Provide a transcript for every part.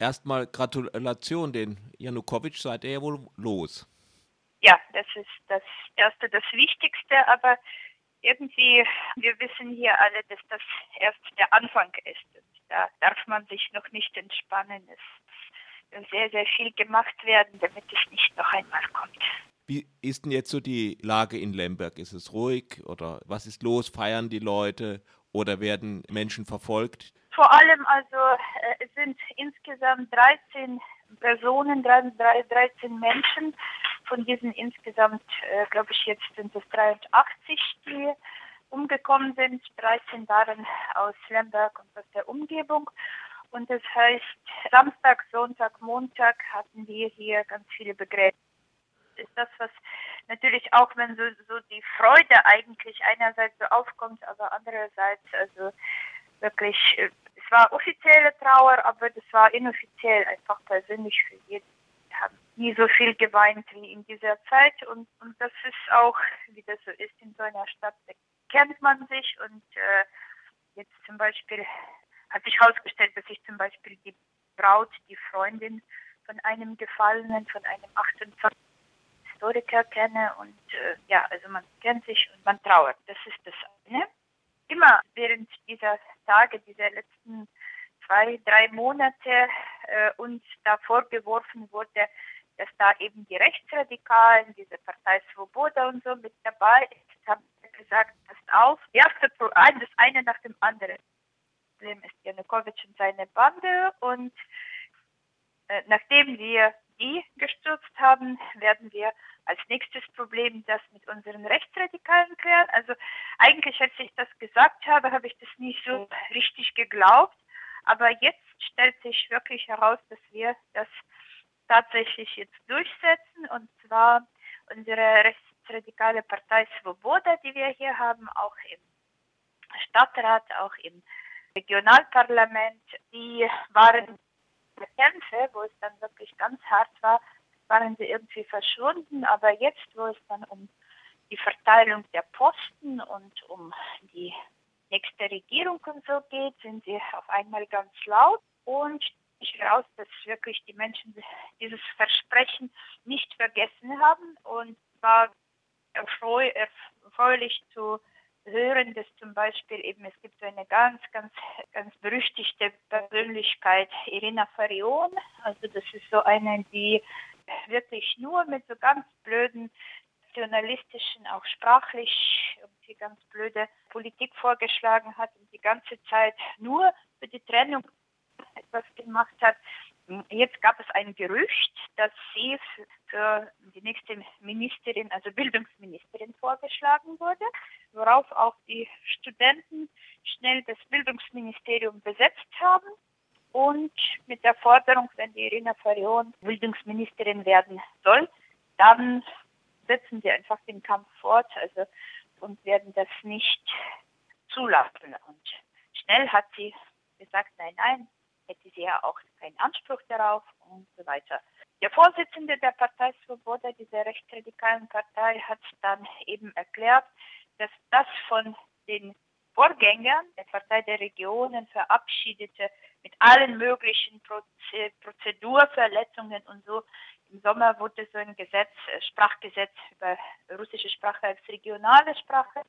Erstmal Gratulation, den Janukowitsch seid ihr ja wohl los. Ja, das ist das Erste, das Wichtigste, aber irgendwie, wir wissen hier alle, dass das erst der Anfang ist. Da darf man sich noch nicht entspannen. Es muss sehr, sehr viel gemacht werden, damit es nicht noch einmal kommt. Wie ist denn jetzt so die Lage in Lemberg? Ist es ruhig oder was ist los? Feiern die Leute oder werden Menschen verfolgt? Vor allem also äh, sind insgesamt 13 Personen, 13 Menschen. Von diesen insgesamt, äh, glaube ich, jetzt sind es 83, die umgekommen sind. 13 waren aus Lemberg und aus der Umgebung. Und das heißt, Samstag, Sonntag, Montag hatten wir hier ganz viele Begräbnisse ist das, was natürlich auch, wenn so, so die Freude eigentlich einerseits so aufkommt, aber andererseits also wirklich, äh, es war offizielle Trauer, aber das war inoffiziell einfach persönlich für jeden. Wir haben nie so viel geweint wie in dieser Zeit und, und das ist auch, wie das so ist in so einer Stadt, da kennt man sich und äh, jetzt zum Beispiel hat sich herausgestellt, dass ich zum Beispiel die Braut, die Freundin von einem Gefallenen, von einem 28 Historiker kenne und äh, ja, also man kennt sich und man trauert. Das ist das. Immer während dieser Tage, dieser letzten zwei, drei Monate äh, uns da vorgeworfen wurde, dass da eben die Rechtsradikalen, diese Partei Svoboda und so mit dabei ist, haben gesagt, passt auf, erste, das eine nach dem anderen. Das Problem ist Janukowitsch und seine Bande und äh, nachdem wir die gestürzt haben, werden wir als nächstes Problem das mit unseren Rechtsradikalen klären. Also eigentlich, als ich das gesagt habe, habe ich das nicht so richtig geglaubt. Aber jetzt stellt sich wirklich heraus, dass wir das tatsächlich jetzt durchsetzen. Und zwar unsere rechtsradikale Partei Svoboda, die wir hier haben, auch im Stadtrat, auch im Regionalparlament, die waren Kämpfe, wo es dann wirklich ganz hart war, waren sie irgendwie verschwunden. Aber jetzt, wo es dann um die Verteilung der Posten und um die nächste Regierung und so geht, sind sie auf einmal ganz laut und ich heraus, dass wirklich die Menschen dieses Versprechen nicht vergessen haben und war erfreu erfreulich zu hören, dass zum Beispiel eben es gibt eine ganz, ganz, ganz berüchtigte Persönlichkeit, Irina Farion. Also das ist so eine, die wirklich nur mit so ganz blöden nationalistischen, auch sprachlich irgendwie ganz blöde Politik vorgeschlagen hat und die ganze Zeit nur für die Trennung etwas gemacht hat. Jetzt gab es ein Gerücht, dass sie für die nächste Ministerin, also Bildungsministerin, vorgeschlagen wurde, worauf auch die Studenten schnell das Bildungsministerium besetzt haben und mit der Forderung, wenn die Irina Farion Bildungsministerin werden soll, dann setzen sie einfach den Kampf fort also, und werden das nicht zulassen. Und schnell hat sie gesagt, nein, nein, hätte sie ja auch keinen Anspruch darauf und so weiter. Der Vorsitzende der Partei Svoboda, dieser rechtsradikalen Partei, hat dann eben erklärt, dass das von den Vorgängern der Partei der Regionen verabschiedete mit allen möglichen Prozedurverletzungen und so. Im Sommer wurde so ein Gesetz, äh, Sprachgesetz über russische Sprache als regionale Sprache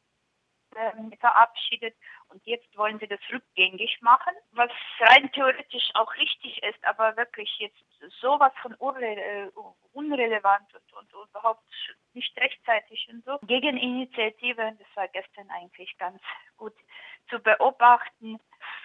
ähm, verabschiedet und jetzt wollen sie das rückgängig machen, was rein theoretisch auch richtig ist, aber wirklich jetzt sowas von unre äh, unrelevant und, und, und, überhaupt nicht rechtzeitig und so. Gegeninitiative, das war gestern eigentlich ganz gut zu beobachten,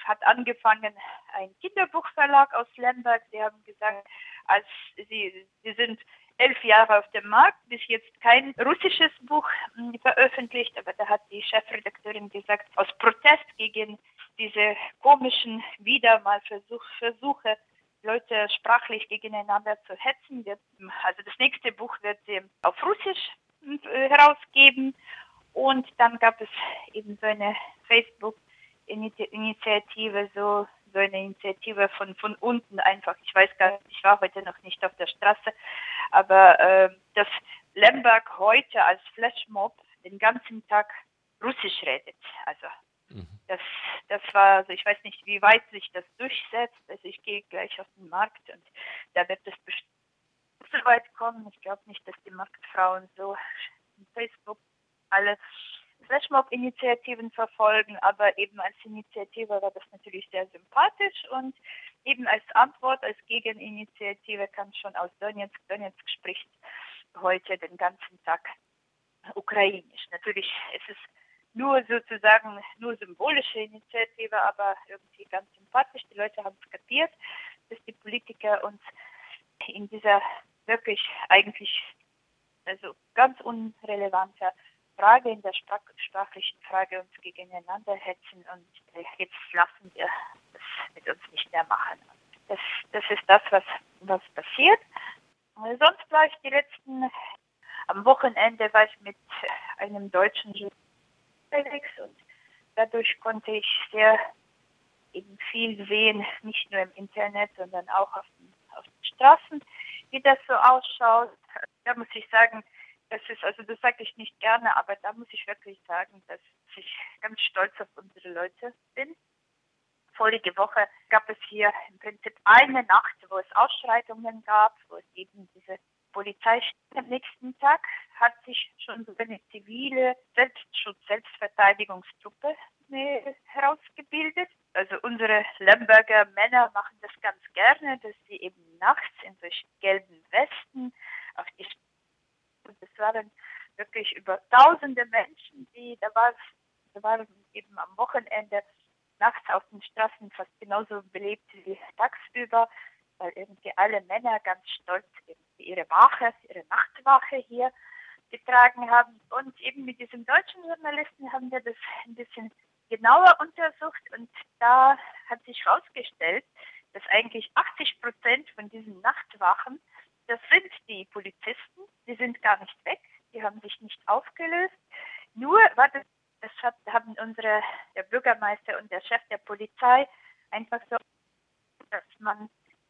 hat angefangen ein Kinderbuchverlag aus Lemberg, sie haben gesagt, als sie, sie sind elf Jahre auf dem Markt, bis jetzt kein russisches Buch hm, veröffentlicht, aber da hat die Chefredakteurin gesagt, aus Protest gegen diese komischen wieder mal Versuch, Versuche, Leute sprachlich gegeneinander zu hetzen. Wird, also das nächste Buch wird sie auf Russisch äh, herausgeben. Und dann gab es eben so eine Facebook-Initiative, so so eine Initiative von, von unten einfach. Ich weiß gar nicht, ich war heute noch nicht auf der Straße, aber äh, dass Lemberg heute als Flashmob den ganzen Tag Russisch redet. Also Mhm. Das, das war, also ich weiß nicht, wie weit sich das durchsetzt. Also ich gehe gleich auf den Markt und da wird es bestimmt so weit kommen. Ich glaube nicht, dass die Marktfrauen so Facebook alle Flashmob-Initiativen verfolgen, aber eben als Initiative war das natürlich sehr sympathisch und eben als Antwort, als Gegeninitiative kam schon aus Donetsk. Donetsk spricht heute den ganzen Tag ukrainisch. Natürlich ist es nur sozusagen nur symbolische Initiative, aber irgendwie ganz sympathisch. Die Leute haben es kapiert, dass die Politiker uns in dieser wirklich eigentlich also ganz unrelevanter Frage, in der sprachlichen Frage uns gegeneinander hetzen und äh, jetzt lassen wir das mit uns nicht mehr machen. Das, das ist das, was, was passiert. Sonst war ich die letzten, am Wochenende war ich mit einem deutschen unterwegs und dadurch konnte ich sehr eben viel sehen, nicht nur im Internet, sondern auch auf den, auf den Straßen, wie das so ausschaut. Da muss ich sagen, das ist, also das sage ich nicht gerne, aber da muss ich wirklich sagen, dass ich ganz stolz auf unsere Leute bin. Vorige Woche gab es hier im Prinzip eine Nacht, wo es Ausschreitungen gab, wo es eben diese Polizei am nächsten Tag hat sich schon so eine zivile Selbstschutz, Selbstverteidigungstruppe herausgebildet. Also unsere Lemberger Männer machen das ganz gerne, dass sie eben nachts in solchen gelben Westen auf die und es waren wirklich über tausende Menschen, die da war, da waren eben am Wochenende nachts auf den Straßen fast genauso belebt wie tagsüber, weil irgendwie alle Männer ganz stolz ihre Wache, ihre Nachtwache hier getragen haben. Und eben mit diesem deutschen Journalisten haben wir das ein bisschen genauer untersucht und da hat sich herausgestellt, dass eigentlich 80 Prozent von diesen Nachtwachen das sind die Polizisten, die sind gar nicht weg, die haben sich nicht aufgelöst. Nur war das, das hat, haben unsere, der Bürgermeister und der Chef der Polizei einfach so, dass man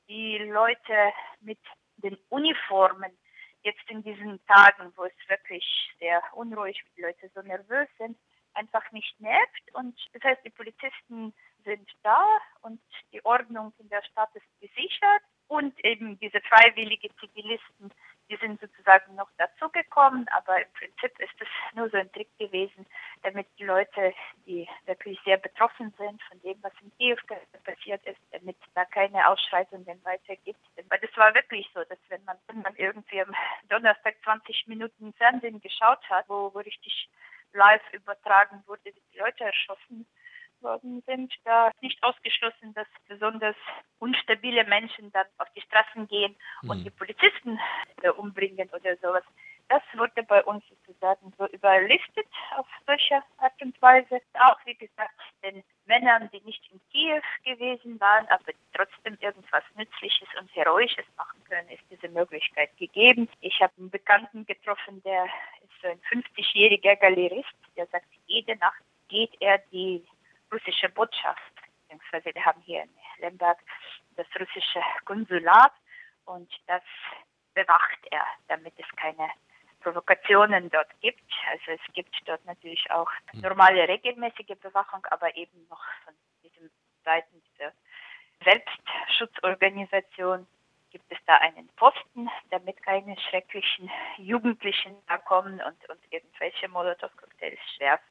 die Leute mit den Uniformen jetzt in diesen Tagen, wo es wirklich sehr unruhig, die Leute so nervös sind, einfach nicht nervt. Und das heißt, die Polizisten sind da und die Ordnung in der Stadt ist gesichert. Und eben diese freiwillige Zivilisten, die sind sozusagen noch dazugekommen, aber im Prinzip ist es nur so ein Trick gewesen, damit die Leute, die wirklich sehr betroffen sind von dem, was in Kiew passiert ist, damit da keine Ausschreitungen weiter gibt. Weil das war wirklich so, dass wenn man, wenn man irgendwie am Donnerstag 20 Minuten Fernsehen geschaut hat, wo, wo richtig live übertragen wurde, die Leute erschossen worden sind, da ist nicht ausgeschlossen, dass besonders unstabile Menschen dann auf die Straßen gehen und mhm. die Polizisten äh, umbringen oder sowas. Das wurde bei uns sozusagen so überlistet auf solche Art und Weise. Auch wie gesagt, den Männern, die nicht in Kiew gewesen waren, aber trotzdem irgendwas Nützliches und Heroisches machen können, ist diese Möglichkeit gegeben. Ich habe einen Bekannten getroffen, der ist so ein 50-jähriger Galerist, der sagt, jede Nacht geht er die russische Botschaft, beziehungsweise wir haben hier in Lemberg das russische Konsulat und das bewacht er, damit es keine Provokationen dort gibt. Also es gibt dort natürlich auch hm. normale regelmäßige Bewachung, aber eben noch von diesem Seiten dieser Selbstschutzorganisation gibt es da einen Posten, damit keine schrecklichen Jugendlichen da kommen und, und irgendwelche Molotow-Cocktails schwerfen.